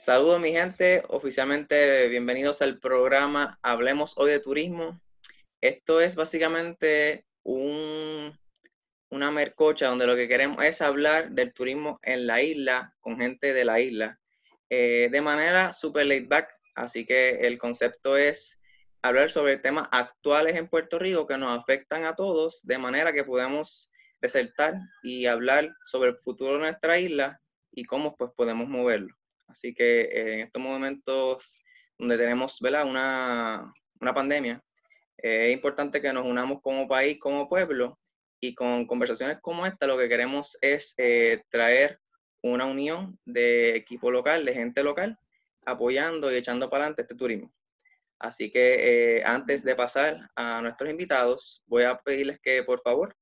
Saludos mi gente, oficialmente bienvenidos al programa Hablemos hoy de turismo. Esto es básicamente un, una mercocha donde lo que queremos es hablar del turismo en la isla con gente de la isla eh, de manera super laid back. Así que el concepto es hablar sobre temas actuales en Puerto Rico que nos afectan a todos de manera que podamos resaltar y hablar sobre el futuro de nuestra isla y cómo pues podemos moverlo. Así que eh, en estos momentos donde tenemos Una, una pandemia, eh, es importante que nos unamos como país, como pueblo, y con conversaciones como esta lo que queremos es eh, traer una unión de equipo local, de gente local, apoyando y echando para adelante este turismo. Así que antes de pasar a nuestros invitados, voy a pedirles que por favor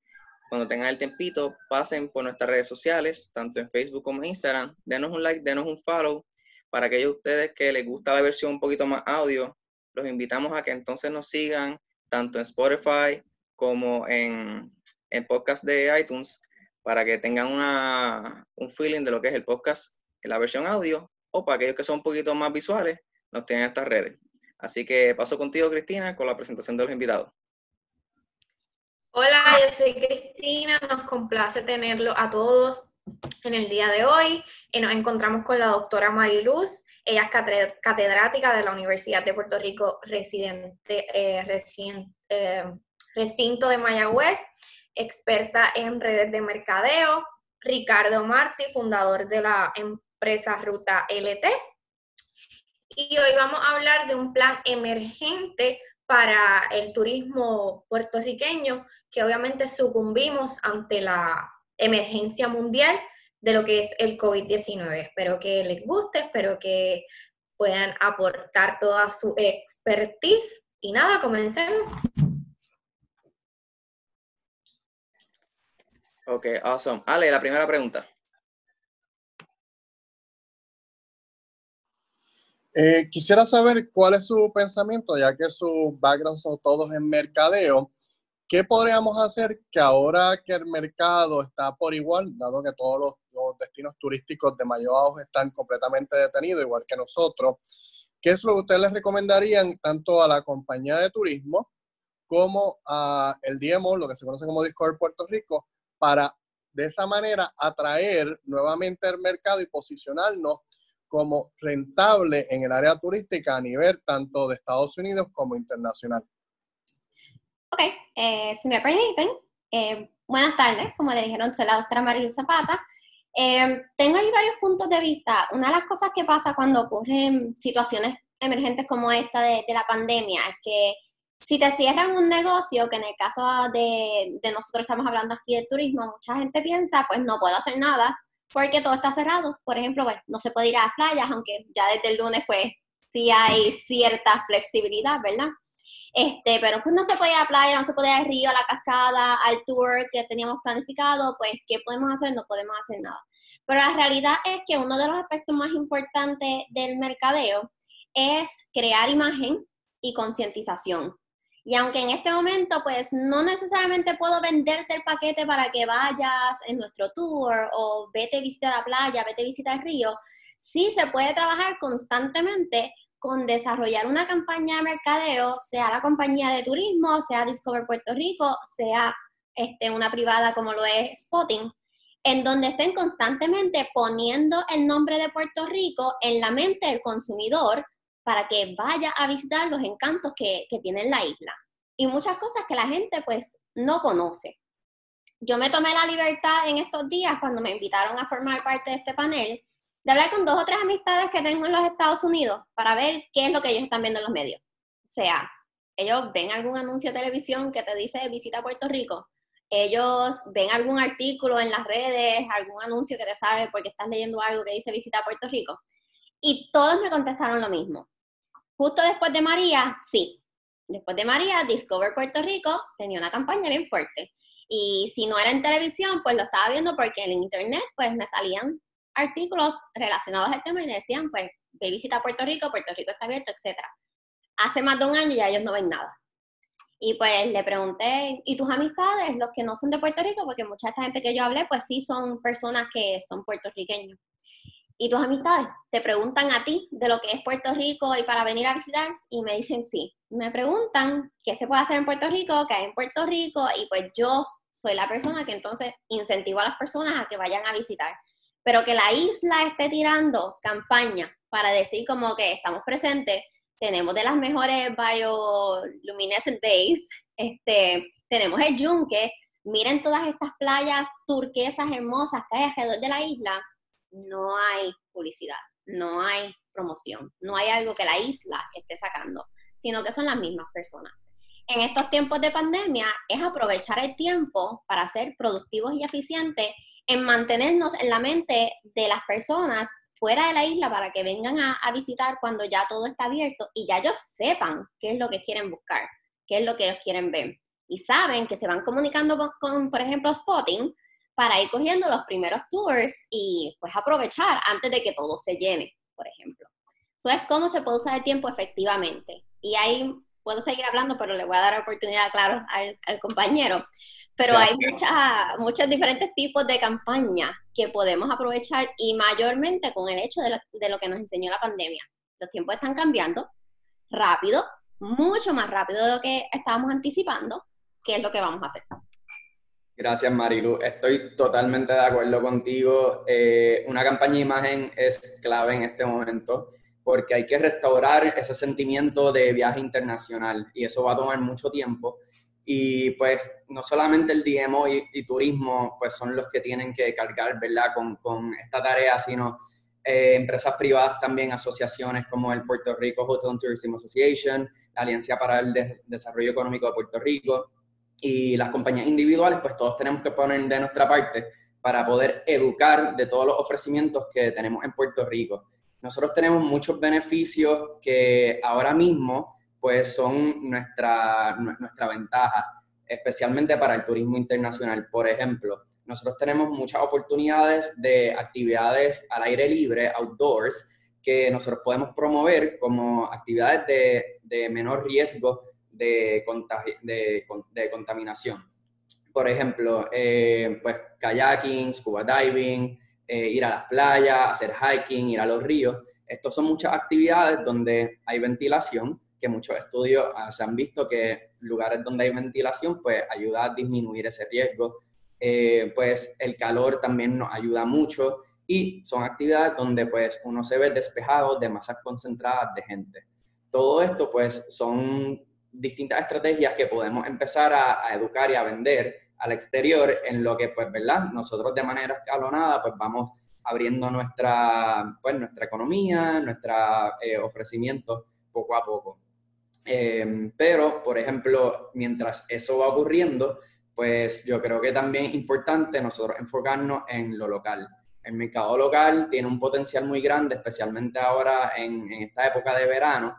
cuando tengan el tempito, pasen por nuestras redes sociales, tanto en Facebook como en Instagram. Denos un like, denos un follow. Para aquellos de ustedes que les gusta la versión un poquito más audio, los invitamos a que entonces nos sigan tanto en Spotify como en, el podcast de iTunes para que tengan una, un feeling de lo que es el podcast en la versión audio o para aquellos que son un poquito más visuales, nos tienen estas redes. Así que paso contigo, Cristina, con la presentación de los invitados. Hola, yo soy Cristina, nos complace tenerlo a todos en el día de hoy. Y nos encontramos con la doctora Mariluz, ella es catedrática de la Universidad de Puerto Rico, residente, eh, eh, recinto de Mayagüez, experta en redes de mercadeo. Ricardo Martí, fundador de la empresa Ruta LT. Y hoy vamos a hablar de un plan emergente para el turismo puertorriqueño, que obviamente sucumbimos ante la emergencia mundial de lo que es el COVID-19. Espero que les guste, espero que puedan aportar toda su expertise. Y nada, comencemos. Ok, awesome. Ale, la primera pregunta. Eh, quisiera saber cuál es su pensamiento, ya que sus backgrounds son todos en mercadeo. ¿Qué podríamos hacer que ahora que el mercado está por igual, dado que todos los, destinos turísticos de mayor auge están completamente detenidos, igual que nosotros? ¿Qué es lo que ustedes les recomendarían tanto a la compañía de turismo como a el DMO, lo que se conoce como Discover Puerto Rico, para de esa manera atraer nuevamente el mercado y posicionarnos como rentable en el área turística a nivel tanto de Estados Unidos como internacional. Ok, eh, si me permiten, eh, buenas tardes, como le dijeron, soy la doctora Marilu Zapata. Eh, tengo ahí varios puntos de vista. Una de las cosas que pasa cuando ocurren situaciones emergentes como esta de, la pandemia es que si te cierran un negocio, que en el caso de, de, nosotros estamos hablando aquí de turismo, mucha gente piensa, pues no puedo hacer nada porque todo está cerrado. Por ejemplo, pues, no se puede ir a las playas, aunque ya desde el lunes pues sí hay cierta flexibilidad, ¿verdad? Este, pero pues no se ir a la playa, no se puede ir río, a la cascada, al tour que teníamos planificado, pues ¿qué podemos hacer? No podemos hacer nada. Pero la realidad es que uno de los aspectos más importantes del mercadeo es crear imagen y concientización. Y aunque en este momento, pues no necesariamente puedo venderte el paquete para que vayas en nuestro tour o vete a visitar la playa, vete a visitar el río, sí se puede trabajar constantemente con desarrollar una campaña de mercadeo, sea la compañía de turismo, sea Discover Puerto Rico, sea este, una privada como lo es Spotting, en donde estén constantemente poniendo el nombre de Puerto Rico en la mente del consumidor para que vaya a visitar los encantos que, que tiene la isla. Y muchas cosas que la gente pues no conoce. Yo me tomé la libertad en estos días cuando me invitaron a formar parte de este panel de hablar con dos o tres amistades que tengo en los Estados Unidos para ver qué es lo que ellos están viendo en los medios. O sea, ellos ven algún anuncio de televisión que te dice visita Puerto Rico, ellos ven algún artículo en las redes, algún anuncio que te sale porque estás leyendo algo que dice visita Puerto Rico, y todos me contestaron lo mismo. Justo después de María, sí. Después de María, Discover Puerto Rico tenía una campaña bien fuerte. Y si no era en televisión, pues lo estaba viendo porque en internet, pues me salían artículos relacionados al tema y decían, pues, ve visita Puerto Rico, Puerto Rico está abierto, etc. Hace más de un año ya ellos no ven nada. Y pues le pregunté, ¿y tus amistades, los que no son de Puerto Rico? Porque mucha esta gente que yo hablé, pues sí son personas que son puertorriqueños. ¿y tus amistades? Te preguntan a ti de lo que es Puerto Rico y para venir a visitar y me dicen sí. Me preguntan qué se puede hacer en Puerto Rico, qué hay en Puerto Rico y pues yo soy la persona que entonces incentivo a las personas a que vayan a visitar. Pero que la isla esté tirando campaña para decir como que estamos presentes, tenemos de las mejores bioluminescent bays, este, tenemos el yunque, miren todas estas playas turquesas hermosas que hay alrededor de la isla, no hay publicidad, no hay promoción, no hay algo que la isla esté sacando, sino que son las mismas personas. En estos tiempos de pandemia es aprovechar el tiempo para ser productivos y eficientes en mantenernos en la mente de las personas fuera de la isla para que vengan a, visitar cuando ya todo está abierto y ya ellos sepan qué es lo que quieren buscar, qué es lo que ellos quieren ver. Y saben que se van comunicando con, por ejemplo, Spotting para ir cogiendo los primeros tours y pues aprovechar antes de que todo se llene, por ejemplo. Eso es cómo se puede usar el tiempo efectivamente. Y ahí puedo seguir hablando, pero le voy a dar oportunidad, claro, al, al compañero. Pero hay muchos diferentes tipos de campañas que podemos aprovechar y mayormente con el hecho de lo, que nos enseñó la pandemia. Los tiempos están cambiando rápido, mucho más rápido de lo que estábamos anticipando, que es lo que vamos a hacer. Gracias, Marilu. Estoy totalmente de acuerdo contigo. Eh, una campaña de imagen es clave en este momento porque hay que restaurar ese sentimiento de viaje internacional y eso va a tomar mucho tiempo y pues no solamente el DMO y, turismo pues son los que tienen que cargar, ¿verdad? Con, con esta tarea, sino eh, empresas privadas también, asociaciones como el Puerto Rico Hotel and Tourism Association, la Alianza para el Desarrollo Económico de Puerto Rico y las compañías individuales, pues todos tenemos que poner de nuestra parte para poder educar de todos los ofrecimientos que tenemos en Puerto Rico. Nosotros tenemos muchos beneficios que ahora mismo pues son nuestra, nuestra ventaja, especialmente para el turismo internacional. Por ejemplo, nosotros tenemos muchas oportunidades de actividades al aire libre, outdoors, que nosotros podemos promover como actividades de, menor riesgo de, de, contaminación. Por ejemplo, eh, pues kayaking, scuba diving, eh, ir a las playas, hacer hiking, ir a los ríos. Estos son muchas actividades donde hay ventilación que muchos estudios ah, se han visto que lugares donde hay ventilación, pues ayuda a disminuir ese riesgo. Eh, pues el calor también nos ayuda mucho y son actividades donde pues uno se ve despejado de masas concentradas de gente. Todo esto pues son distintas estrategias que podemos empezar a, educar y a vender al exterior en lo que pues, ¿verdad? Nosotros de manera escalonada pues vamos abriendo nuestra, pues, nuestra economía, nuestro eh, ofrecimiento poco a poco. Em, pero, por ejemplo, mientras eso va ocurriendo, pues yo creo que también es importante nosotros enfocarnos en lo local. El mercado local tiene un potencial muy grande, especialmente ahora en, esta época de verano,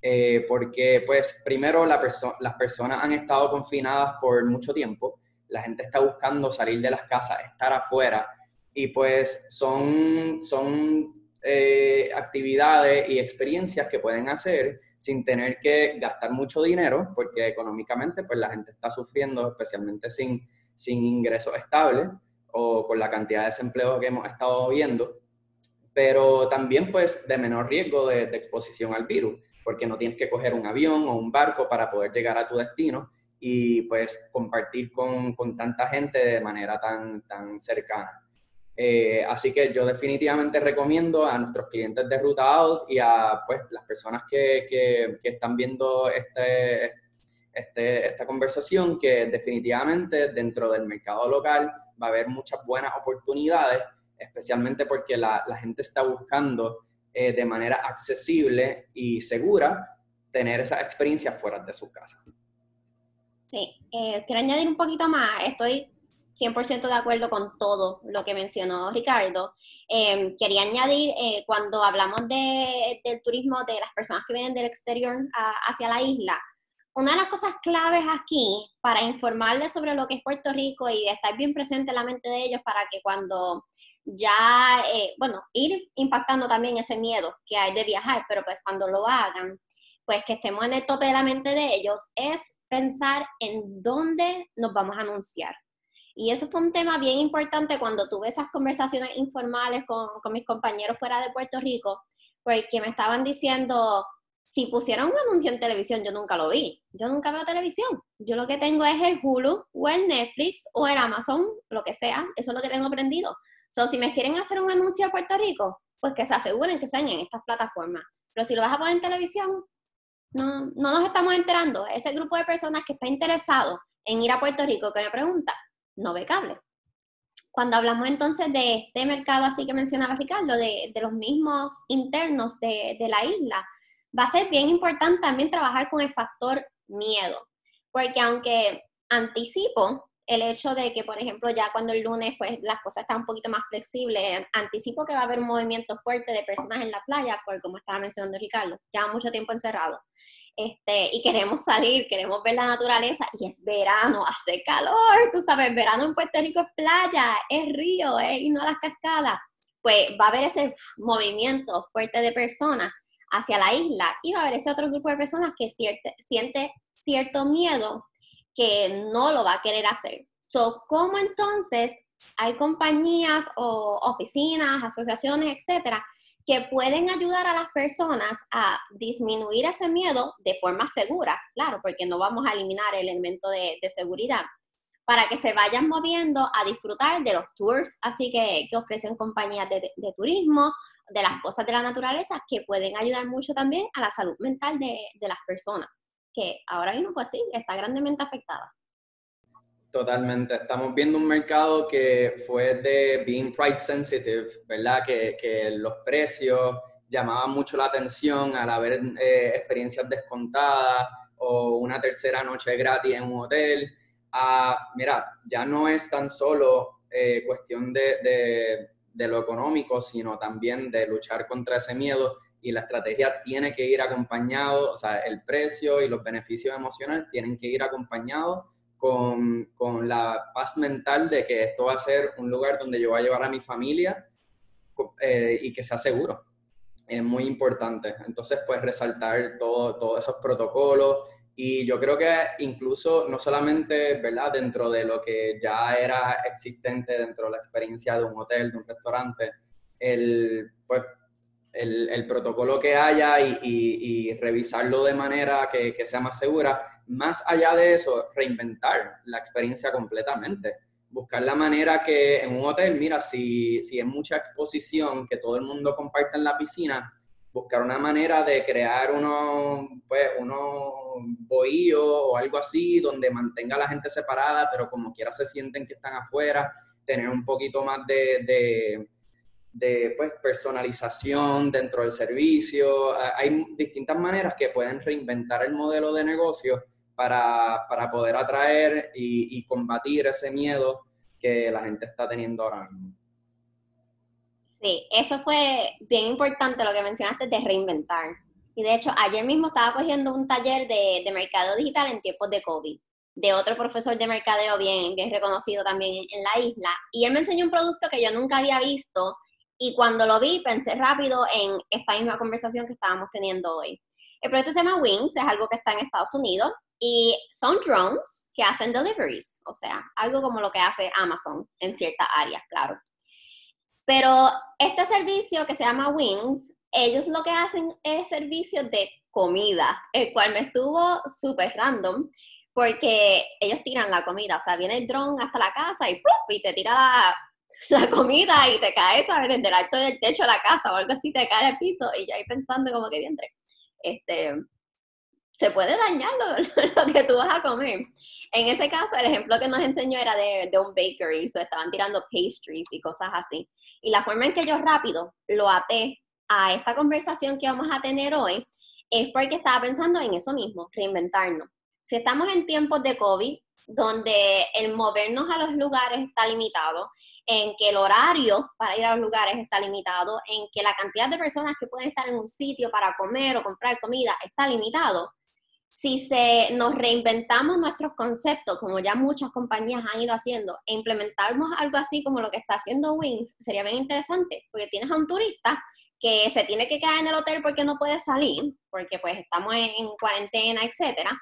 eh, porque pues primero la las personas han estado confinadas por mucho tiempo, la gente está buscando salir de las casas, estar afuera, y pues son, son eh, actividades y experiencias que pueden hacer sin tener que gastar mucho dinero, porque económicamente pues la gente está sufriendo, especialmente sin, sin ingresos estables o con la cantidad de desempleo que hemos estado viendo, pero también pues de menor riesgo de, exposición al virus, porque no tienes que coger un avión o un barco para poder llegar a tu destino y pues compartir con, con tanta gente de manera tan, tan cercana. Eh, así que yo definitivamente recomiendo a nuestros clientes de Ruta Out y a pues, las personas que, que, están viendo este, este, esta conversación que definitivamente dentro del mercado local va a haber muchas buenas oportunidades, especialmente porque la, la gente está buscando eh, de manera accesible y segura tener esa experiencia fuera de su casa. Sí, eh, quiero añadir un poquito más. Estoy 100% de acuerdo con todo lo que mencionó Ricardo. Em, quería añadir, eh, cuando hablamos de, del turismo de las personas que vienen del exterior hacia la isla, una de las cosas claves aquí para informarles sobre lo que es Puerto Rico y estar bien presente en la mente de ellos para que cuando ya, eh, bueno, ir impactando también ese miedo que hay de viajar, pero pues cuando lo hagan, pues que estemos en el tope de la mente de ellos, es pensar en dónde nos vamos a anunciar Y eso fue un tema bien importante cuando tuve esas conversaciones informales con, mis compañeros fuera de Puerto Rico, porque me estaban diciendo, si pusieron un anuncio en televisión, yo nunca lo vi. Yo nunca veo televisión. Yo lo que tengo es el Hulu o el Netflix o el Amazon, lo que sea. Eso es lo que tengo aprendido. So, si me quieren hacer un anuncio a Puerto Rico, pues que se aseguren que sean en estas plataformas. Pero si lo vas a poner en televisión, no, no nos estamos enterando. Ese grupo de personas que está interesado en ir a Puerto Rico, que me pregunta, no ve cable. Cuando hablamos entonces de este mercado, así que mencionaba Ricardo, de, los mismos internos de la isla, va a ser bien importante también trabajar con el factor miedo, porque aunque anticipo el hecho de que, por ejemplo, ya cuando el lunes pues las cosas están un poquito más flexibles, anticipo que va a haber un movimiento fuerte de personas en la playa, por como estaba mencionando Ricardo, ya mucho tiempo encerrado. Este, y queremos salir, queremos ver la naturaleza, y es verano, hace calor, tú sabes, verano en Puerto Rico es playa, es río, es irnos a las cascadas, pues va a haber ese movimiento fuerte de personas hacia la isla y va a haber ese otro grupo de personas que siente, cierto miedo que no lo va a querer hacer. So, ¿Cómo entonces hay compañías o oficinas, asociaciones, etcétera, que pueden ayudar a las personas a disminuir ese miedo de forma segura? Claro, porque no vamos a eliminar el elemento de, seguridad, para que se vayan moviendo a disfrutar de los tours, así que, que ofrecen compañías de, de turismo de las cosas de la naturaleza que pueden ayudar mucho también a la salud mental de, las personas, que ahora mismo pues sí, está grandemente afectada. Totalmente. Estamos viendo un mercado que fue de being price sensitive, ¿verdad? Que, que los precios llamaban mucho la atención al haber eh, experiencias descontadas o una tercera noche gratis en un hotel. Ah, mira, ya no es tan solo eh, cuestión de de lo económico, sino también de luchar contra ese miedo y la estrategia tiene que ir acompañado, o sea, el precio y los beneficios emocionales tienen que ir acompañados con, con, la paz mental de que esto va a ser un lugar donde yo voy a llevar a mi familia eh, y que sea seguro. Es muy importante. Entonces, pues resaltar todo, todos esos protocolos, y yo creo que incluso no solamente, ¿verdad? Dentro de lo que ya era existente dentro de la experiencia de un hotel, de un restaurante, el, pues, el, protocolo que haya y, revisarlo de manera que, sea más segura. Más allá de eso, reinventar la experiencia completamente. Buscar la manera que en un hotel, mira, si, si es mucha exposición, que todo el mundo comparta en la piscina, buscar una manera de crear unos, pues, unos bohíos o algo así, donde mantenga a la gente separada, pero como quiera se sienten que están afuera, tener un poquito más de, pues, personalización dentro del servicio. Hay distintas maneras que pueden reinventar el modelo de negocio para, para poder atraer y, combatir ese miedo que la gente está teniendo ahora mismo. Sí, eso fue bien importante lo que mencionaste de reinventar. Y de hecho, ayer mismo estaba cogiendo un taller de, de mercadeo digital en tiempos de COVID, de otro profesor de mercadeo bien, bien reconocido también en, la isla. Y él me enseñó un producto que yo nunca había visto y cuando lo vi pensé rápido en esta misma conversación que estábamos teniendo hoy. El proyecto se llama Wings, es algo que está en Estados Unidos y son drones que hacen deliveries, o sea, algo como lo que hace Amazon en ciertas áreas, claro. Pero este servicio que se llama Wings, ellos lo que hacen es servicio de comida, el cual me estuvo súper random, porque ellos tiran la comida, o sea, viene el dron hasta la casa y, y te tira la, comida y te cae, ¿sabes? Desde el alto del techo de la casa o algo así, te cae al piso y yo ahí pensando como que dientre, este, se puede dañar lo, lo, que tú vas a comer. En ese caso, el ejemplo que nos enseñó era de, de un bakery, so estaban tirando pastries y cosas así. Y la forma en que yo rápido lo até a esta conversación que vamos a tener hoy es porque estaba pensando en eso mismo, reinventarnos. Si estamos en tiempos de COVID, donde el movernos a los lugares está limitado, en que el horario para ir a los lugares está limitado, en que la cantidad de personas que pueden estar en un sitio para comer o comprar comida está limitado, si se, nos reinventamos nuestros conceptos, como ya muchas compañías han ido haciendo, e implementamos algo así como lo que está haciendo Wings, sería bien interesante, porque tienes a un turista que se tiene que quedar en el hotel porque no puede salir, porque pues estamos en, cuarentena, etcétera,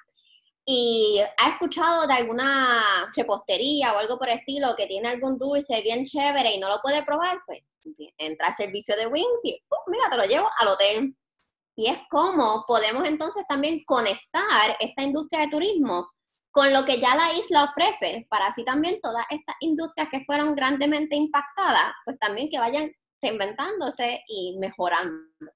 y ha escuchado de alguna repostería o algo por el estilo que tiene algún dulce bien chévere y no lo puede probar, pues entra al servicio de Wings y, uh, mira, te lo llevo al hotel. Y es como podemos entonces también conectar esta industria de turismo con lo que ya la isla ofrece, para así también todas estas industrias que fueron grandemente impactadas, pues también que vayan reinventándose y mejorando.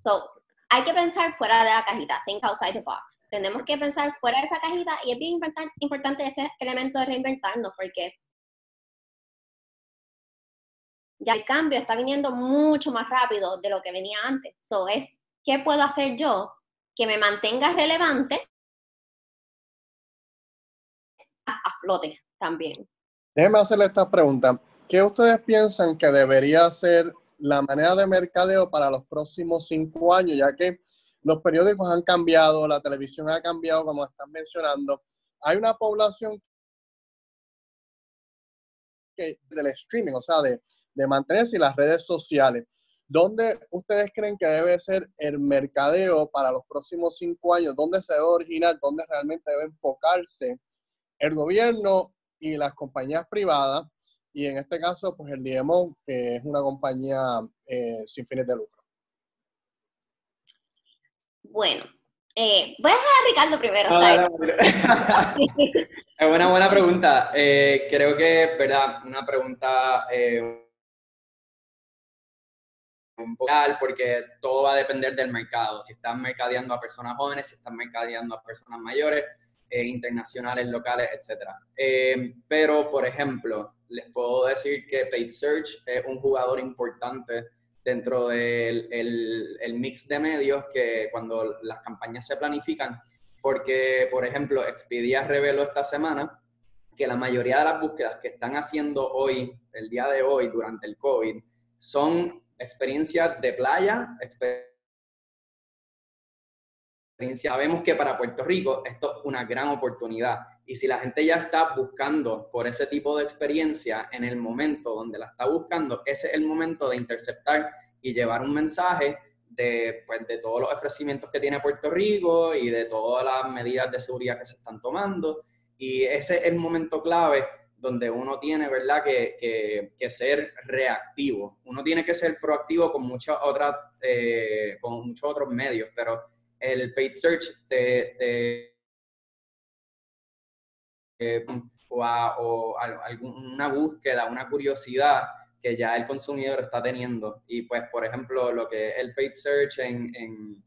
So, hay que pensar fuera de la cajita, think outside the box. Tenemos que pensar fuera de esa cajita y es bien importante ese elemento de reinventarnos porque ya el cambio está viniendo mucho más rápido de lo que venía antes. So es, ¿qué puedo hacer yo que me mantenga relevante a flote también? Déjenme hacerle esta pregunta. ¿Qué ustedes piensan que debería ser la manera de mercadeo para los próximos cinco años, ya que los periódicos han cambiado, la televisión ha cambiado, como están mencionando. Hay una población que, del streaming, o sea, de, de mantenerse y las redes sociales. ¿Dónde ustedes creen que debe ser el mercadeo para los próximos cinco años? ¿Dónde se debe originar? ¿Dónde realmente debe enfocarse el gobierno y las compañías privadas? Y en este caso, pues el DMO, que es una compañía eh, sin fines de lucro. Bueno, eh, voy a dejar a Ricardo primero. es una buena pregunta. Eh, creo que, ¿verdad? Una pregunta porque todo va a depender del mercado. Si están mercadeando a personas jóvenes, si están mercadeando a personas mayores, internacionales, locales, etc. pero, por ejemplo, les puedo decir que Paid Search es un jugador importante dentro del el, mix de medios que cuando las campañas se planifican, porque, por ejemplo, Expedia reveló esta semana que la mayoría de las búsquedas que están haciendo hoy, el día de hoy, durante el COVID, son experiencias de playa, experiencias Sabemos que para Puerto Rico esto es una gran oportunidad y si la gente ya está buscando por ese tipo de experiencia en el momento donde la está buscando, ese es el momento de interceptar y llevar un mensaje de, pues, de todos los ofrecimientos que tiene Puerto Rico y de todas las medidas de seguridad que se están tomando. Y ese es el momento clave donde uno tiene, ¿verdad?, que, que, ser reactivo. Uno tiene que ser proactivo con, muchas otras, eh, con muchos otros medios, pero el paid search te, eh, o, alguna búsqueda, una curiosidad que ya el consumidor está teniendo. Y pues, por ejemplo, lo que el paid search en,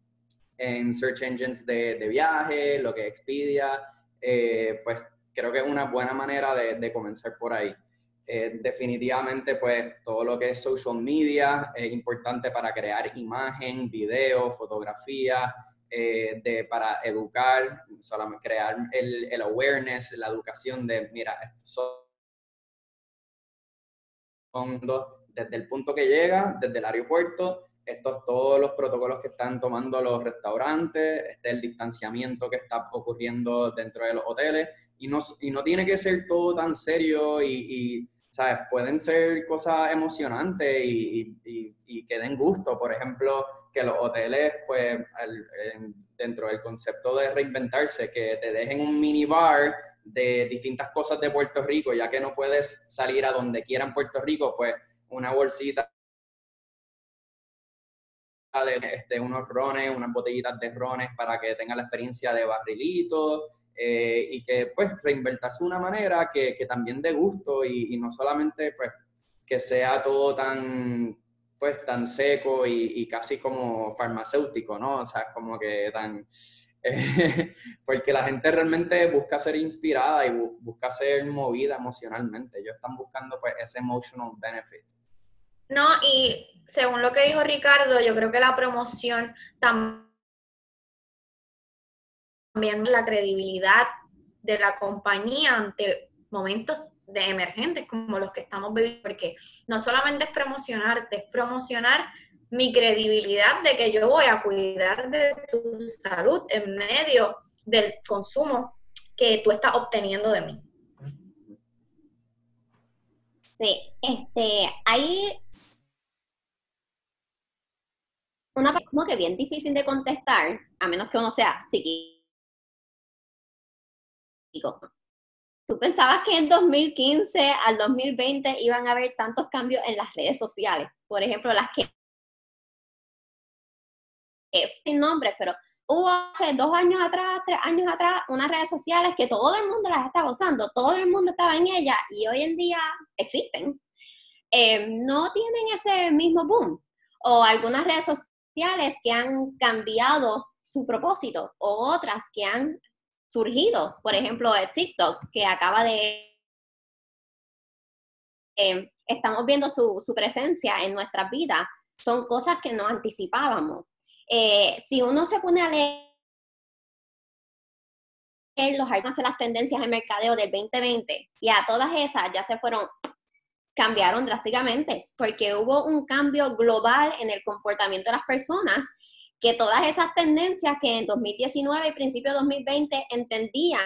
en, search engines de, de, viaje, lo que Expedia, eh, pues creo que es una buena manera de, comenzar por ahí. Eh, definitivamente, pues todo lo que es social media es importante para crear imagen, video, fotografía, eh, de, para educar, crear el, el, awareness, la educación de, mira, estos son desde el punto que llega, desde el aeropuerto, estos todos los protocolos que están tomando los restaurantes, este el distanciamiento que está ocurriendo dentro de los hoteles, y no, y no tiene que ser todo tan serio y, y ¿sabes? Pueden ser cosas emocionantes y, y, y, que den gusto. Por ejemplo, que los hoteles, pues, dentro del concepto de reinventarse, que te dejen un mini bar de distintas cosas de Puerto Rico, ya que no puedes salir a donde quiera en Puerto Rico, pues una bolsita de este, unos rones, unas botellitas de rones para que tengan la experiencia de barrilito eh, y que pues reinventarse de una manera que, que también dé gusto y, y, no solamente pues que sea todo tan pues tan seco y, casi como farmacéutico, ¿no? O sea, como que tan... porque la gente realmente busca ser inspirada y busca ser movida emocionalmente. Ellos están buscando pues ese emotional benefit. No, y según lo que dijo Ricardo, yo creo que la promoción también la credibilidad de la compañía ante momentos de emergentes como los que estamos viviendo, porque no solamente es promocionarte, es promocionar mi credibilidad de que yo voy a cuidar de tu salud en medio del consumo que tú estás obteniendo de mí. Sí, este, hay una como que bien difícil de contestar, a menos que uno sea psiquiatra ¿Tú pensabas que en 2015 al 2020 iban a haber tantos cambios en las redes sociales? Por ejemplo, las que sin nombre, pero hubo hace dos años atrás, tres años atrás, unas redes sociales que todo el mundo las estaba usando, todo el mundo estaba en ellas y hoy en día existen. Eh, no tienen ese mismo boom. O algunas redes sociales que han cambiado su propósito o otras que han surgido. Por ejemplo, TikTok, que acaba de... Eh, estamos viendo su, su presencia en nuestras vidas. Son cosas que no anticipábamos. Eh, si uno se pone a leer los alcances las tendencias de mercadeo del 2020 y a todas esas ya se fueron, cambiaron drásticamente porque hubo un cambio global en el comportamiento de las personas que todas esas tendencias que en 2019 y principio de 2020 entendían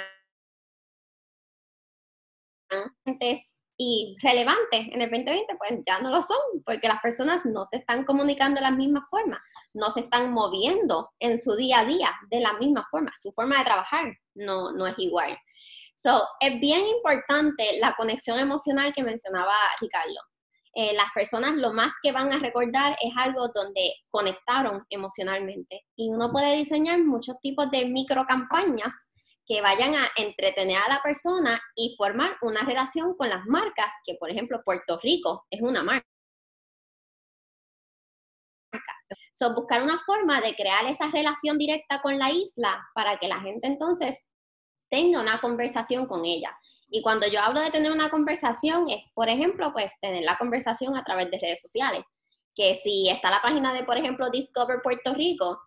y relevantes en el 2020, pues ya no lo son, porque las personas no se están comunicando de la misma forma, no se están moviendo en su día a día de la misma forma, su forma de trabajar no, no es igual. So, es bien importante la conexión emocional que mencionaba Ricardo. Eh, las personas lo más que van a recordar es algo donde conectaron emocionalmente. Y uno puede diseñar muchos tipos de micro campañas que vayan a entretener a la persona y formar una relación con las marcas, que por ejemplo Puerto Rico es una marca. So, buscar una forma de crear esa relación directa con la isla para que la gente entonces tenga una conversación con ella. Y cuando yo hablo de tener una conversación, es, por ejemplo, pues tener la conversación a través de redes sociales. Que si está la página de, por ejemplo, Discover Puerto Rico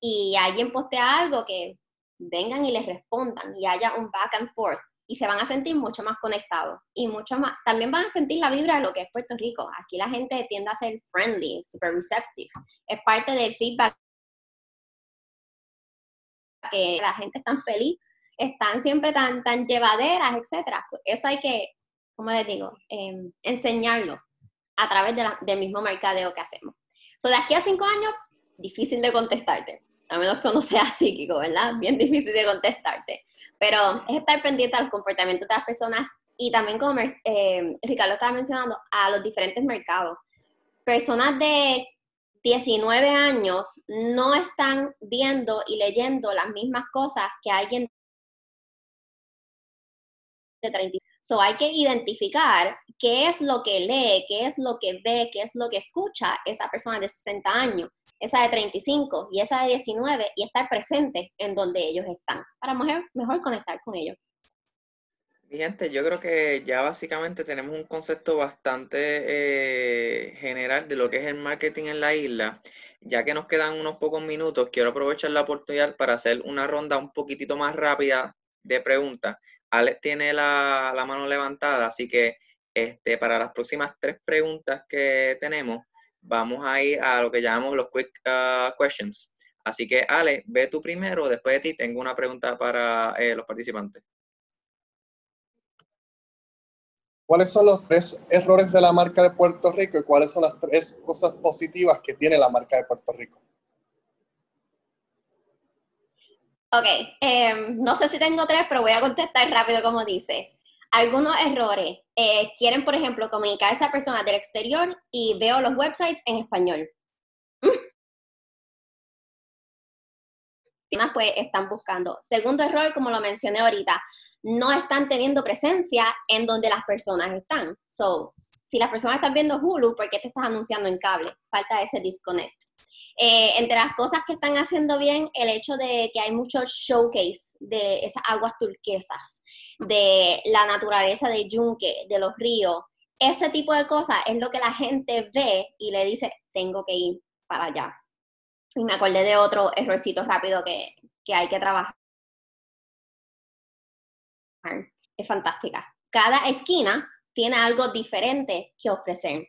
y alguien postea algo que vengan y les respondan y haya un back and forth y se van a sentir mucho más conectados y mucho más, también van a sentir la vibra de lo que es Puerto Rico. Aquí la gente tiende a ser friendly, super receptive. Es parte del feedback que la gente es tan feliz, están siempre tan, tan llevaderas, etcétera. Pues eso hay que, como les digo, em, enseñarlo a través del mismo mercadeo que hacemos. So, de aquí a cinco años, difícil de contestarte a menos que uno sea psíquico, ¿verdad? Bien difícil de contestarte. Pero es estar pendiente al comportamiento de las personas y también, como eh, Ricardo estaba mencionando, a los diferentes mercados. Personas de 19 años no están viendo y leyendo las mismas cosas que alguien de 30. So hay que identificar qué es lo que lee, qué es lo que ve, qué es lo que escucha esa persona de 60 años esa de 35 y esa de 19 y estar presente en donde ellos están para mejor, mejor conectar con ellos. Mi gente, yo creo que ya básicamente tenemos un concepto bastante eh, general de lo que es el marketing en la isla. Ya que nos quedan unos pocos minutos, quiero aprovechar la oportunidad para hacer una ronda un poquitito más rápida de preguntas. Alex tiene la, la mano levantada, así que este, para las próximas tres preguntas que tenemos, vamos a ir a lo que llamamos los quick uh, questions. Así que, Ale, ve tú primero, después de ti tengo una pregunta para eh, los participantes. ¿Cuáles son los tres errores de la marca de Puerto Rico y cuáles son las tres cosas positivas que tiene la marca de Puerto Rico? Ok, em, no sé si tengo tres, pero voy a contestar rápido como dices algunos errores. Eh, quieren, por ejemplo, comunicarse a personas del exterior y veo los websites en español. pues están buscando. Segundo error, como lo mencioné ahorita, no están teniendo presencia en donde las personas están. So, si las personas están viendo Hulu, ¿por qué te estás anunciando en cable? Falta ese disconnect. Eh, entre las cosas que están haciendo bien, el hecho de que hay mucho showcase de esas aguas turquesas, de la naturaleza de Yunque, de los ríos, ese tipo de cosas es lo que la gente ve y le dice, tengo que ir para allá. Y me acordé de otro errorcito rápido que, que hay que trabajar. Es fantástica. Cada esquina tiene algo diferente que ofrecer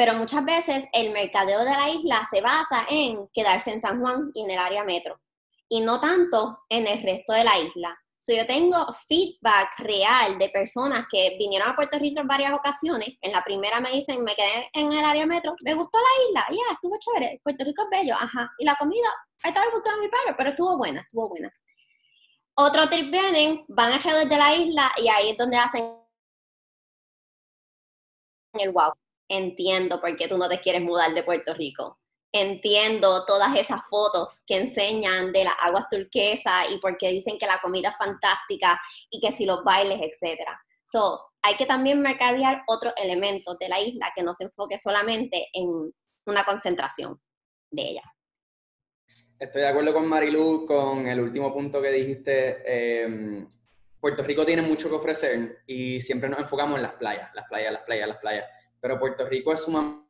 pero muchas veces el mercadeo de la isla se basa en quedarse en San Juan y en el área metro, y no tanto en el resto de la isla. So, yo tengo feedback real de personas que vinieron a Puerto Rico en varias ocasiones. En la primera me dicen, me quedé en el área metro, me gustó la isla, ya, estuvo chévere, Puerto Rico es bello, ajá. Y la comida, ahí estaba gustando mi padre, pero estuvo buena, estuvo buena. Otro trip vienen, van alrededor de la isla y ahí es donde hacen el wow. Entiendo por qué tú no te quieres mudar de Puerto Rico. Entiendo todas esas fotos que enseñan de las aguas turquesas y por qué dicen que la comida es fantástica y que si los bailes, etcétera. So, hay que también mercadear otros elementos de la isla que no se enfoque solamente en una concentración de ella. Estoy de acuerdo con Marilu con el último punto que dijiste. Em, Puerto Rico tiene mucho que ofrecer y siempre nos enfocamos en las playas, las playas, las playas, las playas. Pero Puerto Rico es sumamente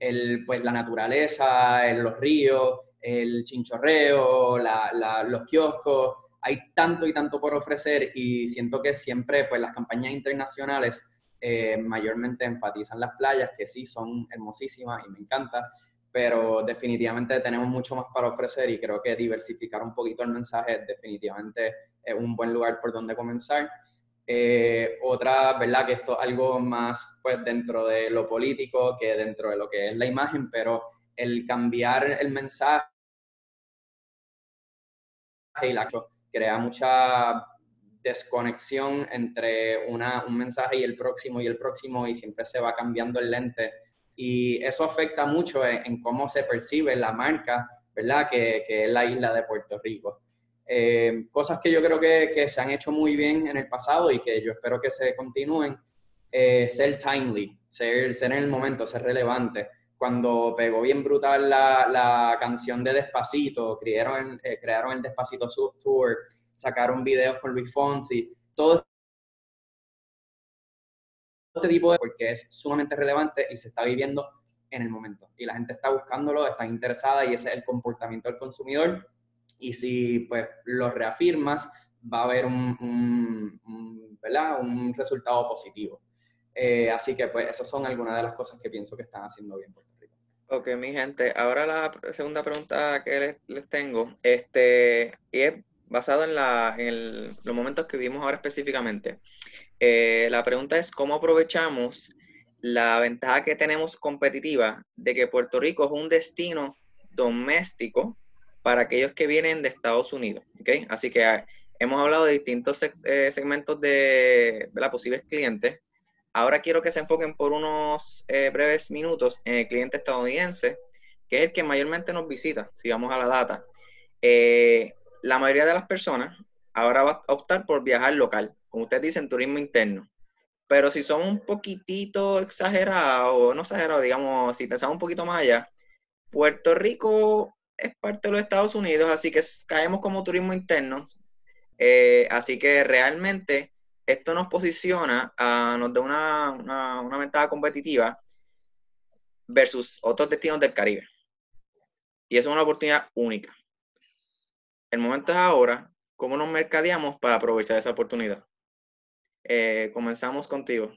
el, pues, la naturaleza, los ríos, el chinchorreo, los kioscos. Hay tanto y tanto por ofrecer y siento que siempre pues, las campañas internacionales eh, mayormente enfatizan las playas, que sí son hermosísimas y me encanta, pero definitivamente tenemos mucho más para ofrecer y creo que diversificar un poquito el mensaje definitivamente es un buen lugar por donde comenzar. Eh, otra, ¿verdad? Que esto es algo más pues dentro de lo político que dentro de lo que es la imagen, pero el cambiar el mensaje y la crea mucha desconexión entre una, un mensaje y el próximo y el próximo y siempre se va cambiando el lente y eso afecta mucho en, cómo se percibe la marca, ¿verdad? Que, que es la isla de Puerto Rico. Eh, cosas que yo creo que, que, se han hecho muy bien en el pasado y que yo espero que se continúen, eh, ser timely, ser, ser en el momento, ser relevante. Cuando pegó bien brutal la, la canción de Despacito, crearon, eh, crearon el Despacito Tour, sacaron videos con Luis Fonsi, todo este tipo de porque es sumamente relevante y se está viviendo en el momento. Y la gente está buscándolo, está interesada y ese es el comportamiento del consumidor. Y si pues lo reafirmas, va a haber un, un, ¿verdad? un resultado positivo. Eh, así que pues esas son algunas de las cosas que pienso que están haciendo bien Puerto Rico. Ok, mi gente, ahora la segunda pregunta que les, tengo, este, y es basado en, la, en los momentos que vimos ahora específicamente. Eh, la pregunta es cómo aprovechamos la ventaja que tenemos competitiva de que Puerto Rico es un destino doméstico para aquellos que vienen de Estados Unidos. ¿okay? Así que ah, hemos hablado de distintos eh, segmentos de, de posibles clientes. Ahora quiero que se enfoquen por unos eh, breves minutos en el cliente estadounidense, que es el que mayormente nos visita, si vamos a la data. la mayoría de las personas ahora va a optar por viajar local como ustedes dicen, turismo interno. Pero si son un poquitito exagerados, no exagerados, digamos, si pensamos un poquito más allá, Puerto Rico es parte de los Estados Unidos, así que caemos como turismo interno. Eh, así que realmente esto nos posiciona, a, nos da una, una, ventaja competitiva versus otros destinos del Caribe. Y es una oportunidad única. El momento es ahora, ¿cómo nos mercadeamos para aprovechar esa oportunidad? Eh, comenzamos contigo.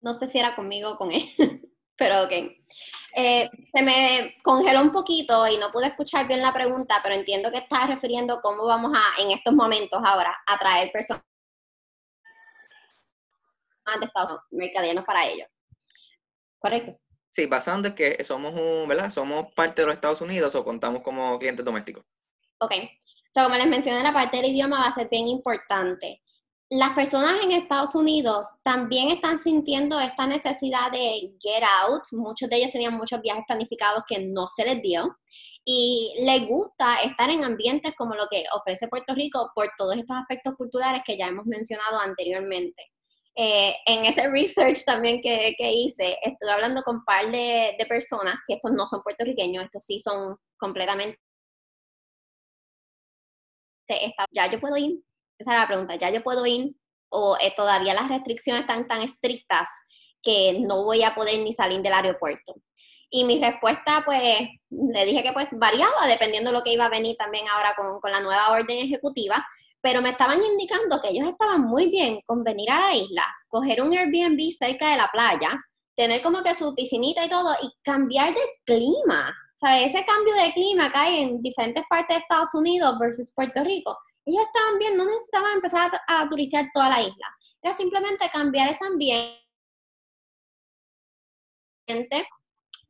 No sé si era conmigo o con él, pero ok. Eh, se me congeló un poquito y no pude escuchar bien la pregunta, pero entiendo que estás refiriendo cómo vamos a, en estos momentos ahora, atraer personas de Estados Unidos, mercadenos para ellos. ¿Correcto? Sí, basando en que somos un, ¿verdad? Somos parte de los Estados Unidos o contamos como clientes domésticos. Ok como les mencioné, la parte del idioma va a ser bien importante. Las personas en Estados Unidos también están sintiendo esta necesidad de get out. Muchos de ellos tenían muchos viajes planificados que no se les dio. Y les gusta estar en ambientes como lo que ofrece Puerto Rico por todos estos aspectos culturales que ya hemos mencionado anteriormente. Eh, en ese research también que, hice, estuve hablando con un par de, de personas, que estos no son puertorriqueños, estos sí son completamente ya yo puedo ir, esa es la pregunta, ya yo puedo ir o eh, todavía las restricciones están tan estrictas que no voy a poder ni salir del aeropuerto. Y mi respuesta, pues, le dije que pues variaba dependiendo de lo que iba a venir también ahora con, con la nueva orden ejecutiva, pero me estaban indicando que ellos estaban muy bien con venir a la isla, coger un Airbnb cerca de la playa, tener como que su piscinita y todo y cambiar de clima sea, ese cambio de clima que hay en diferentes partes de Estados Unidos versus Puerto Rico, ellos estaban bien, no necesitaban empezar a, turistear toda la isla. Era simplemente cambiar ese ambiente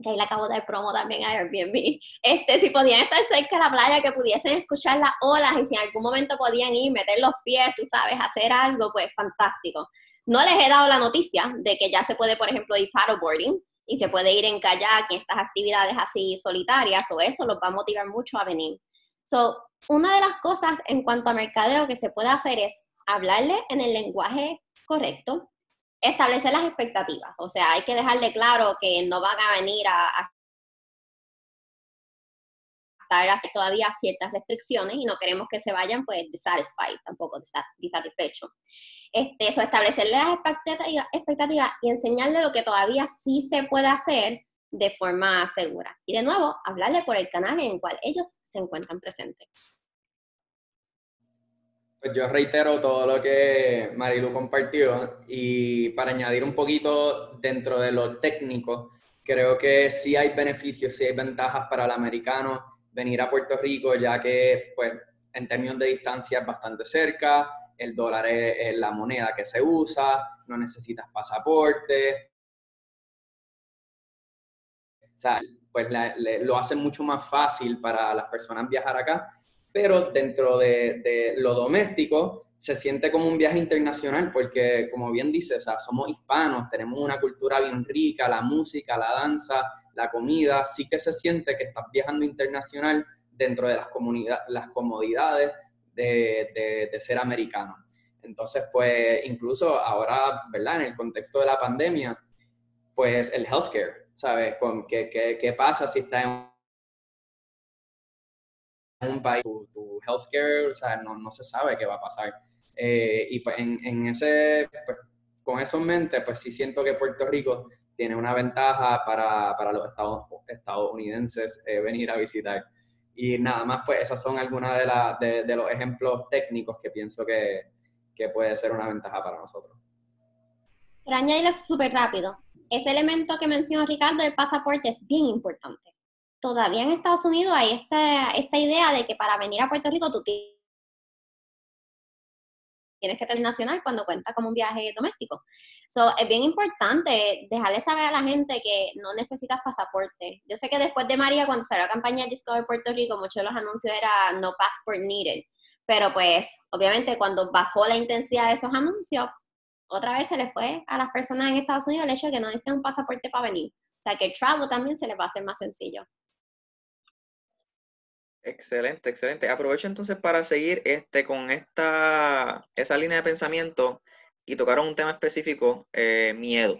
que ahí le acabo de promo también a Airbnb, este, si podían estar cerca de la playa, que pudiesen escuchar las olas y si en algún momento podían ir, meter los pies, tú sabes, hacer algo, pues fantástico. No les he dado la noticia de que ya se puede, por ejemplo, ir paddleboarding y se puede ir en kayak y estas actividades así solitarias, o eso los va a motivar mucho a venir. So, una de las cosas en cuanto a mercadeo que se puede hacer es hablarle en el lenguaje correcto, establecer las expectativas. O sea, hay que dejarle claro que no van a venir a, estar todavía ciertas restricciones y no queremos que se vayan pues dissatisfied, tampoco disatisfechos. Este, eso, establecerle las expectativas y enseñarle lo que todavía sí se puede hacer de forma segura. Y de nuevo, hablarle por el canal en el cual ellos se encuentran presentes. Pues yo reitero todo lo que Marilu compartió y para añadir un poquito dentro de lo técnico, creo que sí hay beneficios, sí hay ventajas para el americano venir a Puerto Rico, ya que pues en términos de distancia es bastante cerca, el dólar es, la moneda que se usa, no necesitas pasaporte. O sea, pues lo hace mucho más fácil para las personas viajar acá pero dentro de, lo doméstico se siente como un viaje internacional porque, como bien dices, somos hispanos, tenemos una cultura bien rica, la música, la danza, la comida, sí que se siente que estás viajando internacional dentro de las, las comodidades de, ser americano. Entonces, pues, incluso ahora, ¿verdad? En el contexto de la pandemia, pues el healthcare, ¿sabes? Con, ¿qué, qué, qué pasa si está en un país, tu, tu healthcare, o sea, no, no, se sabe qué va a pasar. Eh, y pues en, en ese, pues, con eso en mente, pues sí siento que Puerto Rico tiene una ventaja para, para los estados, estadounidenses eh, venir a visitar. Y nada más, pues esas son algunas de, la, de, de, los ejemplos técnicos que pienso que, que puede ser una ventaja para nosotros. Pero añadirlo súper rápido. Ese elemento que mencionó Ricardo del pasaporte es bien importante todavía en Estados Unidos hay esta, esta idea de que para venir a Puerto Rico tú tienes que tener nacional cuando cuenta como un viaje doméstico. So, es bien importante dejarle saber a la gente que no necesitas pasaporte. Yo sé que después de María, cuando salió la campaña de Discover Puerto Rico, muchos de los anuncios era no passport needed. Pero pues, obviamente, cuando bajó la intensidad de esos anuncios, otra vez se le fue a las personas en Estados Unidos el hecho de que no necesitan un pasaporte para venir. O sea, que el travel también se les va a hacer más sencillo. Excelente, excelente. Aprovecho entonces para seguir este, con esta, esa línea de pensamiento y tocaron un tema específico, eh, miedo.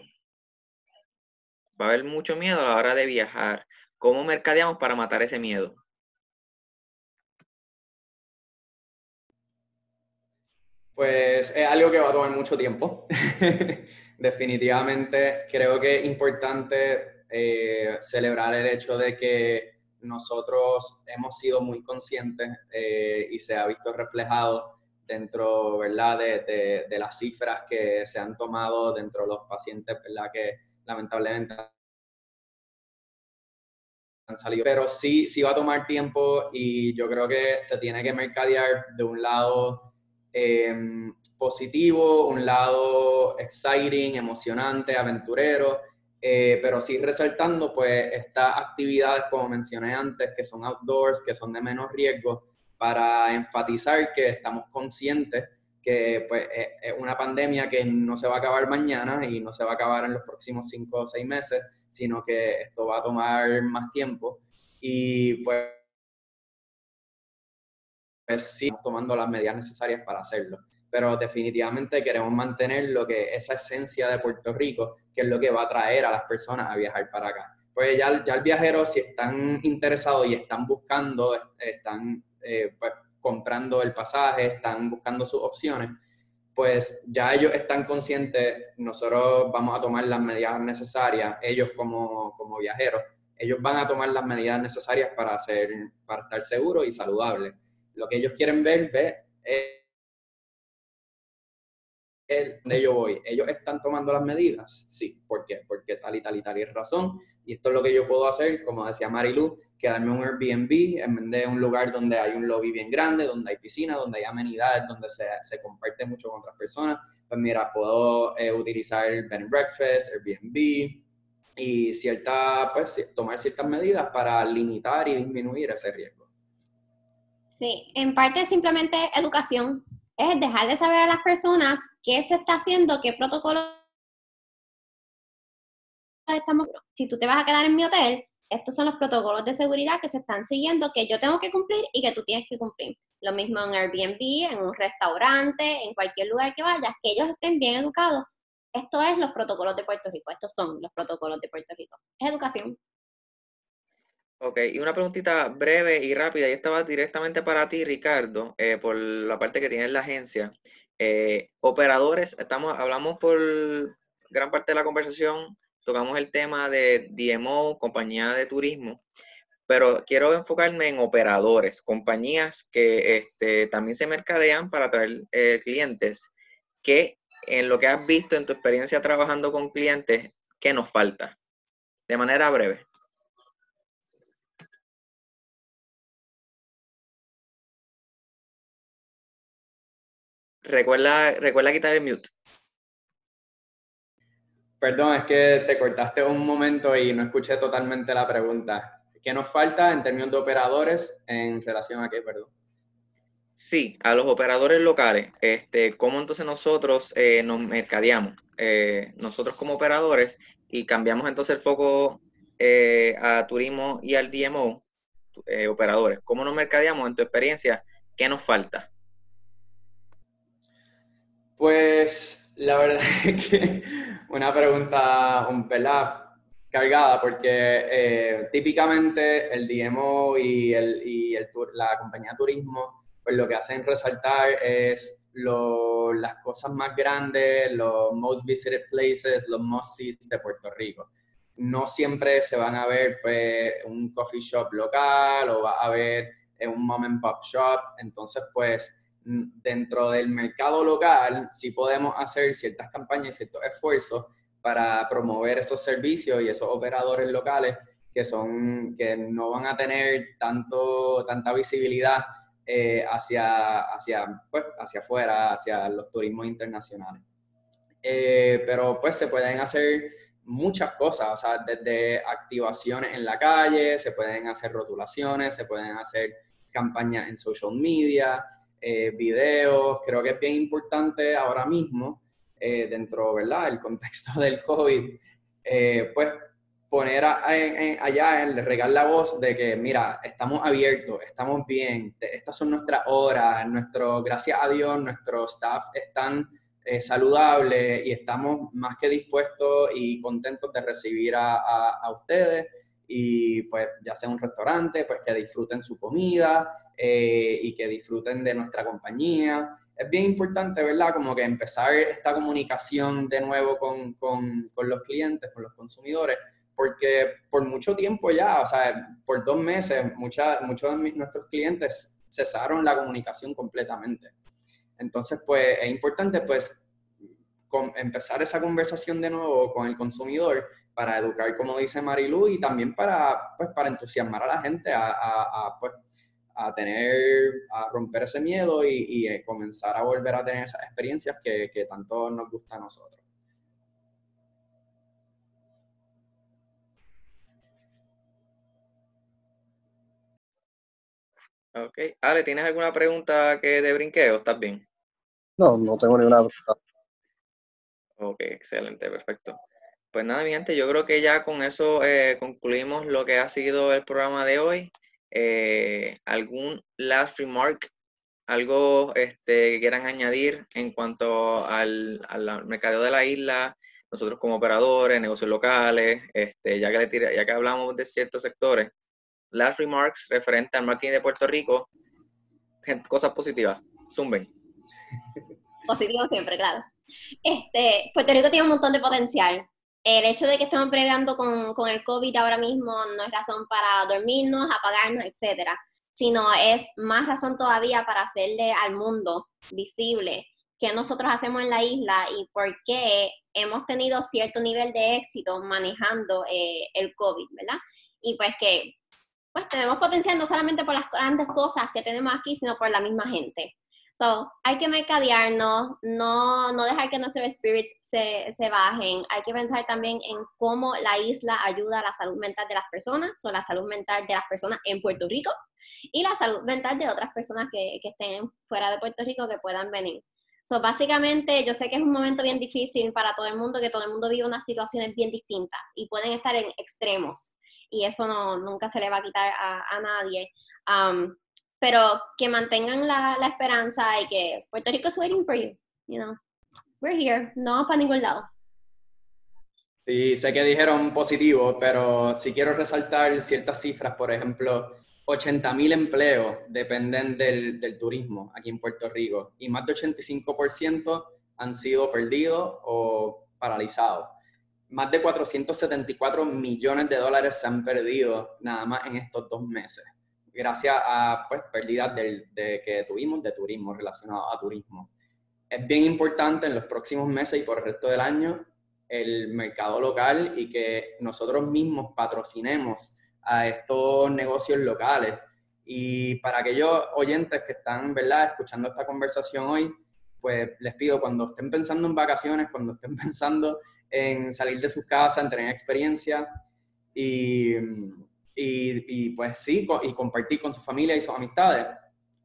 Va a haber mucho miedo a la hora de viajar. ¿Cómo mercadeamos para matar ese miedo? Pues es algo que va a tomar mucho tiempo. Definitivamente creo que es importante eh, celebrar el hecho de que nosotros hemos sido muy conscientes eh, y se ha visto reflejado dentro ¿verdad? De, las cifras que se han tomado dentro de los pacientes ¿verdad? que lamentablemente han salido. Pero sí, sí va a tomar tiempo y yo creo que se tiene que mercadear de un lado em, positivo, un lado exciting, emocionante, aventurero eh, pero sí resaltando pues estas actividades, como mencioné antes, que son outdoors, que son de menos riesgo, para enfatizar que estamos conscientes que pues, es una pandemia que no se va a acabar mañana y no se va a acabar en los próximos cinco o seis meses, sino que esto va a tomar más tiempo. Y pues, pues sí, tomando las medidas necesarias para hacerlo pero definitivamente queremos mantener lo que esa esencia de Puerto Rico, que es lo que va a traer a las personas a viajar para acá. Pues ya, ya el viajero, si están interesados y están buscando, están eh, pues, comprando el pasaje, están buscando sus opciones, pues ya ellos están conscientes, nosotros vamos a tomar las medidas necesarias, ellos como, como viajeros, ellos van a tomar las medidas necesarias para, hacer, para estar seguros y saludables. Lo que ellos quieren ver, ver es donde yo voy, ¿ellos están tomando las medidas? Sí, ¿por qué? Porque tal y tal y tal y razón. Y esto es lo que yo puedo hacer, como decía Marilu, quedarme un Airbnb en vez de un lugar donde hay un lobby bien grande, donde hay piscina, donde hay amenidades, donde se, se comparte mucho con otras personas. Pues mira, puedo eh, utilizar bed and breakfast, Airbnb, y cierta, pues, tomar ciertas medidas para limitar y disminuir ese riesgo. Sí, en parte simplemente educación, es dejar de saber a las personas qué se está haciendo, qué protocolo estamos. Si tú te vas a quedar en mi hotel, estos son los protocolos de seguridad que se están siguiendo, que yo tengo que cumplir y que tú tienes que cumplir. Lo mismo en Airbnb, en un restaurante, en cualquier lugar que vayas, que ellos estén bien educados. Esto es los protocolos de Puerto Rico, estos son los protocolos de Puerto Rico. Es educación. Ok, y una preguntita breve y rápida, y esta va directamente para ti, Ricardo, eh, por la parte que tiene la agencia. Eh, operadores, estamos, hablamos por gran parte de la conversación, tocamos el tema de DMO, compañía de turismo, pero quiero enfocarme en operadores, compañías que este, también se mercadean para atraer eh, clientes, que en lo que has visto en tu experiencia trabajando con clientes, ¿qué nos falta? De manera breve. Recuerda, recuerda quitar el mute. Perdón, es que te cortaste un momento y no escuché totalmente la pregunta. ¿Qué nos falta en términos de operadores en relación a qué, perdón? Sí, a los operadores locales. Este, ¿Cómo entonces nosotros eh, nos mercadeamos? Eh, nosotros como operadores y cambiamos entonces el foco eh, a turismo y al DMO, operadores. ¿Cómo nos mercadeamos en tu experiencia? ¿Qué nos falta? Pues la verdad es que una pregunta un pelado cargada porque eh, típicamente el DMO y, la compañía de turismo pues lo que hacen resaltar es las cosas más grandes, los most visited places, los must sees de Puerto Rico. No siempre se van a ver pues, un coffee shop local o va a ver un mom pop shop, entonces pues dentro del mercado local sí podemos hacer ciertas campañas y ciertos esfuerzos para promover esos servicios y esos operadores locales que, son, que no van a tener tanto, tanta visibilidad eh, hacia, hacia, pues, hacia afuera, hacia los turismos internacionales. Eh, pero pues se pueden hacer muchas cosas, o sea, desde activaciones en la calle, se pueden hacer rotulaciones, se pueden hacer campañas en social media, eh, videos, creo que es bien importante ahora mismo, eh, dentro, ¿verdad?, el contexto del COVID, eh, pues poner allá, en, regar la voz de que, mira, estamos abiertos, estamos bien, estas son nuestras horas, nuestro, gracias a Dios, nuestro staff están saludables y estamos más que dispuestos y contentos de recibir a ustedes y pues ya sea un restaurante, pues que disfruten su comida eh, y que disfruten de nuestra compañía. Es bien importante, ¿verdad? Como que empezar esta comunicación de nuevo con, con, con los clientes, con los consumidores, porque por mucho tiempo ya, o sea, por dos meses, mucha, muchos de nuestros clientes cesaron la comunicación completamente. Entonces, pues es importante, pues, empezar esa conversación de nuevo con el consumidor para educar, como dice Marilu, y también para, pues, para entusiasmar a la gente a, a, pues, a tener, a romper ese miedo y, eh, comenzar a volver a tener esas experiencias que, que tanto nos gusta a nosotros. Ok. Ale, ¿tienes alguna pregunta que te brinque o estás bien? No, no tengo ninguna pregunta. Ok, excelente, perfecto. Pues nada, mi gente, yo creo que ya con eso eh, concluimos lo que ha sido el programa de hoy. Eh, ¿Algún last remark? ¿Algo este, que quieran añadir en cuanto al, mercadeo de la isla? Nosotros como operadores, negocios locales, este, ya, que le ya que hablamos de ciertos sectores, last remarks referente al marketing de Puerto Rico, cosas positivas. Zumben. Positivo siempre, claro. Este, Puerto Rico tiene un montón de potencial. El hecho de que estemos pregando con, con el COVID ahora mismo no es razón para dormirnos, apagarnos, etcétera, sino es más razón todavía para hacerle al mundo visible qué nosotros hacemos en la isla y por qué hemos tenido cierto nivel de éxito manejando eh, el COVID, ¿verdad? Y pues que pues tenemos potencial no solamente por las grandes cosas que tenemos aquí, sino por la misma gente. So, hay que mercadearnos, no, no dejar que nuestros spirits se, se, bajen. Hay que pensar también en cómo la isla ayuda a la salud mental de las personas, o la salud mental de las personas en Puerto Rico y la salud mental de otras personas que, que estén fuera de Puerto Rico que puedan venir. So, básicamente, yo sé que es un momento bien difícil para todo el mundo, que todo el mundo vive unas situaciones bien distintas y pueden estar en extremos y eso no, nunca se le va a quitar a, a nadie. Um, pero que mantengan la, la, esperanza y que Puerto Rico es waiting for you, you know. We're here, no vamos para ningún lado. Sí, sé que dijeron positivo, pero si quiero resaltar ciertas cifras, por ejemplo, 80.000 empleos dependen del, del, turismo aquí en Puerto Rico y más de 85% han sido perdidos o paralizados. Más de 474 millones de dólares se han perdido nada más en estos dos meses gracias a pues, pérdidas de, de, que tuvimos de turismo relacionado a turismo. Es bien importante en los próximos meses y por el resto del año el mercado local y que nosotros mismos patrocinemos a estos negocios locales. Y para aquellos oyentes que están, ¿verdad?, escuchando esta conversación hoy, pues les pido cuando estén pensando en vacaciones, cuando estén pensando en salir de sus casas, en tener experiencia y y, pues sí, y compartir con su familia y sus amistades.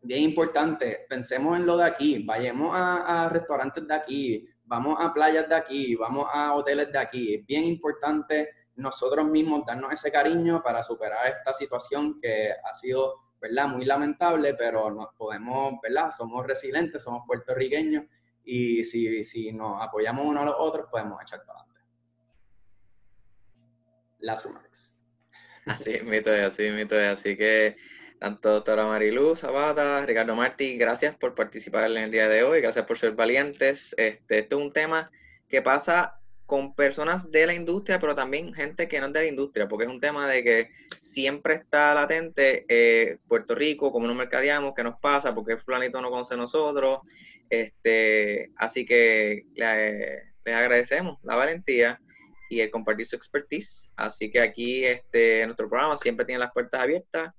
Bien importante, pensemos en lo de aquí, vayamos a, a restaurantes de aquí, vamos a playas de aquí, vamos a hoteles de aquí. Es bien importante nosotros mismos darnos ese cariño para superar esta situación que ha sido, ¿verdad? Muy lamentable, pero nos podemos, ¿verdad? Somos resilientes, somos puertorriqueños y si, si nos apoyamos unos a los otros, podemos echar para adelante. Last remarks. Así, mito es así, mito es así que tanto doctora Marilu Zapata, Ricardo Martí, gracias por participar en el día de hoy, gracias por ser valientes. Este, este, es un tema que pasa con personas de la industria, pero también gente que no es de la industria, porque es un tema de que siempre está latente eh, Puerto Rico, como nos mercadeamos, qué nos pasa, porque fulanito no conoce a nosotros. Este, así que les agradecemos la valentía y compartir su expertise. Así que aquí este, nuestro programa siempre tiene las puertas abiertas.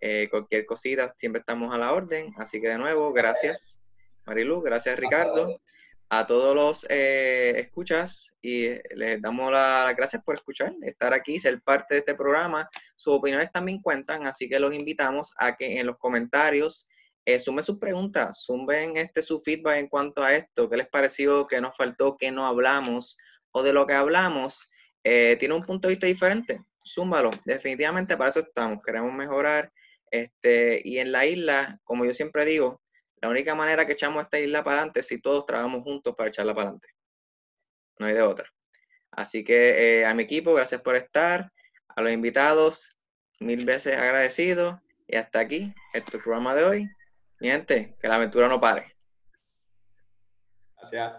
Eh, cualquier cosita, siempre estamos a la orden. Así que de nuevo, gracias Marilu, gracias Ricardo, a todos los eh, escuchas y les damos las gracias por escuchar, estar aquí, ser parte de este programa. Sus opiniones también cuentan, así que los invitamos a que en los comentarios eh, sumen sus preguntas, sumen este, su feedback en cuanto a esto, qué les pareció, qué nos faltó, qué no hablamos o de lo que hablamos eh, tiene un punto de vista diferente, zúmbalo. Definitivamente para eso estamos, queremos mejorar. Este, y en la isla, como yo siempre digo, la única manera que echamos esta isla para adelante es si todos trabajamos juntos para echarla para adelante. No hay de otra. Así que eh, a mi equipo, gracias por estar. A los invitados, mil veces agradecido. Y hasta aquí, este programa de hoy. Mi gente, que la aventura no pare. Gracias.